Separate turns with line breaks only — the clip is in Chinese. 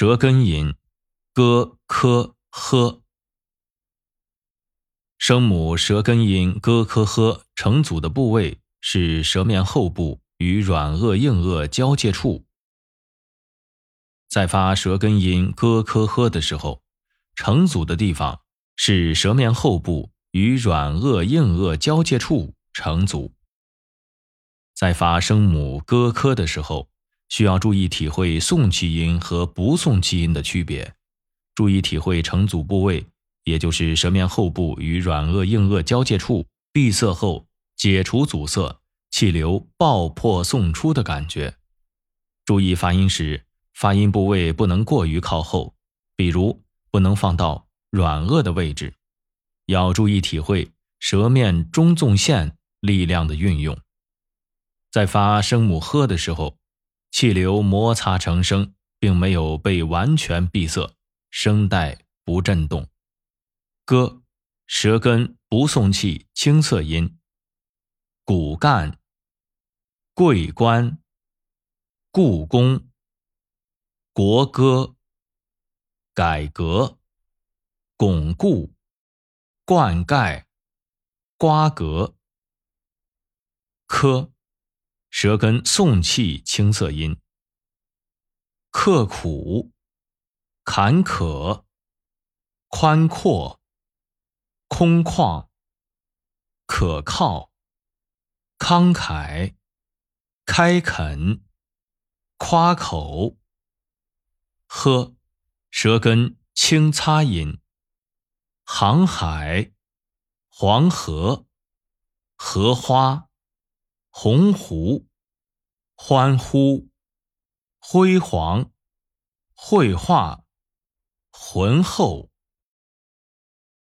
舌根音，咯科呵。声母舌根音咯科呵成组的部位是舌面后部与软腭硬腭交界处。在发舌根音咯科呵的时候，成组的地方是舌面后部与软腭硬腭交界处成组。在发声母咯科的时候，需要注意体会送气音和不送气音的区别，注意体会成组部位。也就是舌面后部与软腭硬腭交界处闭塞后解除阻塞，气流爆破送出的感觉。注意发音时，发音部位不能过于靠后，比如不能放到软腭的位置。要注意体会舌面中纵线力量的运用。在发声母呵的时候，气流摩擦成声，并没有被完全闭塞，声带不振动。歌，舌根不送气，清涩音。骨干。桂冠。故宫。国歌。改革。巩固。灌溉。瓜葛。科，舌根送气，清涩音。刻苦。坎坷。宽阔。空旷，可靠，慷慨，开垦，夸口，呵，舌根轻擦音。航海，黄河，荷花，洪湖，欢呼，辉煌，绘画，浑厚。